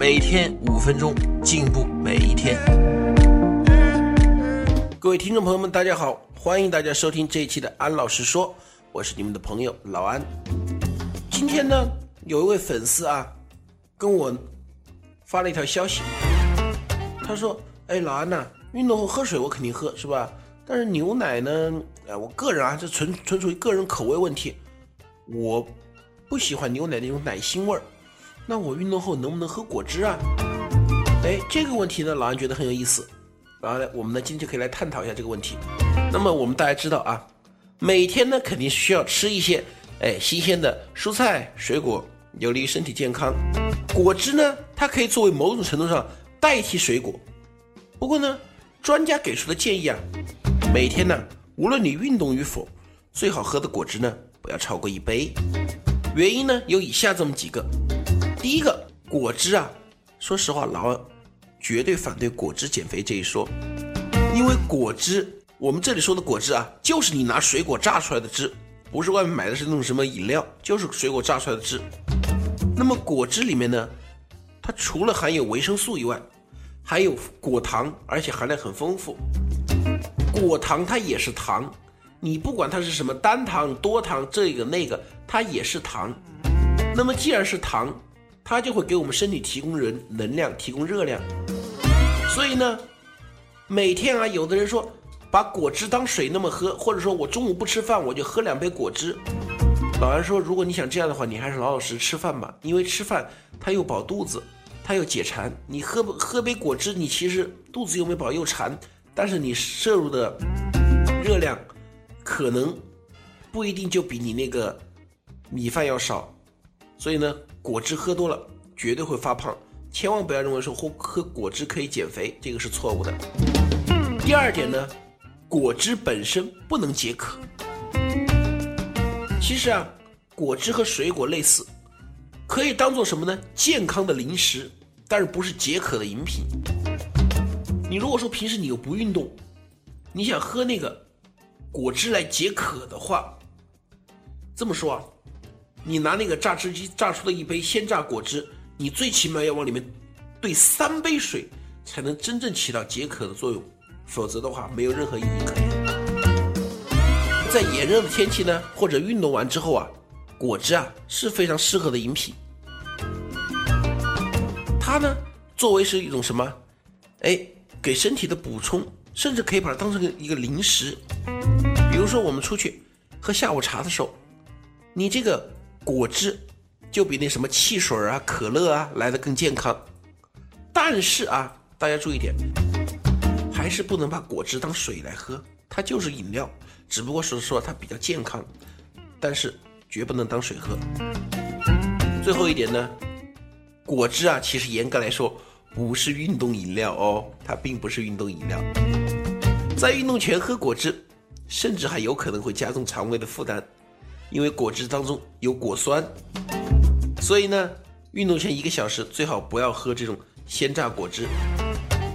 每天五分钟，进步每一天。各位听众朋友们，大家好，欢迎大家收听这一期的安老师说，我是你们的朋友老安。今天呢，有一位粉丝啊，跟我发了一条消息，他说：“哎，老安呐、运动后喝水我肯定喝，是吧？但是牛奶呢，哎，我个人啊，这纯纯属于个人口味问题，我不喜欢牛奶那种奶腥味儿。那我运动后能不能喝果汁啊？哎，这个问题呢，老安觉得很有意思。然后呢，我们呢今天就可以来探讨一下这个问题。那么我们大家知道啊，每天呢肯定需要吃一些哎新鲜的蔬菜水果，有利于身体健康。果汁呢，它可以作为某种程度上代替水果。不过呢，专家给出的建议啊，每天呢，无论你运动与否，最好喝的果汁呢不要超过一杯。原因呢有以下这么几个。第一个，果汁啊，说实话，老二绝对反对果汁减肥这一说，因为果汁，我们这里说的果汁啊，就是你拿水果榨出来的汁，不是外面买的是那种什么饮料，就是水果榨出来的汁。那么果汁里面呢，它除了含有维生素以外，还有果糖，而且含量很丰富。果糖它也是糖，你不管它是什么单糖、多糖，这个那个，它也是糖。那么既然是糖，它就会给我们身体提供人能量，提供热量。所以呢，每天啊，有的人说把果汁当水那么喝，或者说我中午不吃饭我就喝两杯果汁。老安说，如果你想这样的话，你还是老老实实吃饭吧，因为吃饭它又饱肚子，它又解馋。你喝喝杯果汁，你其实肚子又没饱又馋，但是你摄入的热量可能不一定就比你那个米饭要少。所以呢，果汁喝多了绝对会发胖，千万不要认为说喝喝果汁可以减肥，这个是错误的。第二点呢，果汁本身不能解渴。其实啊，果汁和水果类似，可以当做什么呢？健康的零食，但是不是解渴的饮品。你如果说平时你又不运动，你想喝那个果汁来解渴的话，这么说啊。你拿那个榨汁机榨出的一杯鲜榨果汁，你最起码要往里面兑三杯水，才能真正起到解渴的作用，否则的话没有任何意义可言。在炎热的天气呢，或者运动完之后啊，果汁啊是非常适合的饮品。它呢作为是一种什么？哎，给身体的补充，甚至可以把它当成一个零食。比如说我们出去喝下午茶的时候，你这个。果汁就比那什么汽水啊、可乐啊来的更健康，但是啊，大家注意点，还是不能把果汁当水来喝，它就是饮料，只不过是说它比较健康，但是绝不能当水喝。最后一点呢，果汁啊，其实严格来说不是运动饮料哦，它并不是运动饮料，在运动前喝果汁，甚至还有可能会加重肠胃的负担。因为果汁当中有果酸，所以呢，运动前一个小时最好不要喝这种鲜榨果汁。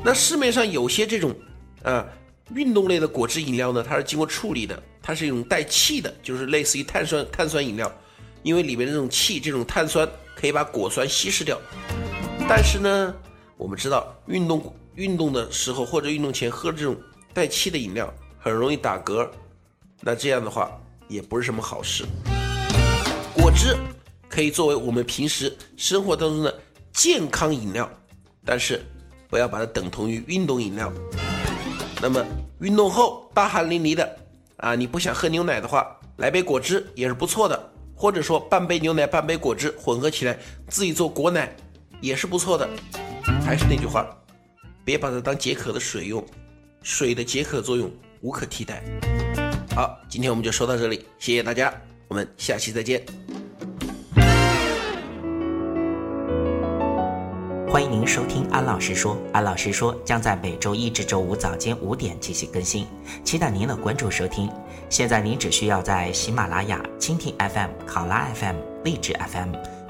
那市面上有些这种，啊，运动类的果汁饮料呢，它是经过处理的，它是一种带气的，就是类似于碳酸碳酸饮料，因为里面的这种气，这种碳酸可以把果酸稀释掉。但是呢，我们知道运动运动的时候或者运动前喝这种带气的饮料，很容易打嗝。那这样的话。也不是什么好事。果汁可以作为我们平时生活当中的健康饮料，但是不要把它等同于运动饮料。那么运动后大汗淋漓的啊，你不想喝牛奶的话，来杯果汁也是不错的。或者说半杯牛奶半杯果汁混合起来自己做果奶也是不错的。还是那句话，别把它当解渴的水用，水的解渴作用无可替代。好，今天我们就说到这里，谢谢大家，我们下期再见。欢迎您收听安老师说。安老师说将在每周一至周五早间五点进行更新，期待您的关注收听。现在您只需要在喜马拉雅、蜻蜓 FM、考拉 FM、荔枝 FM、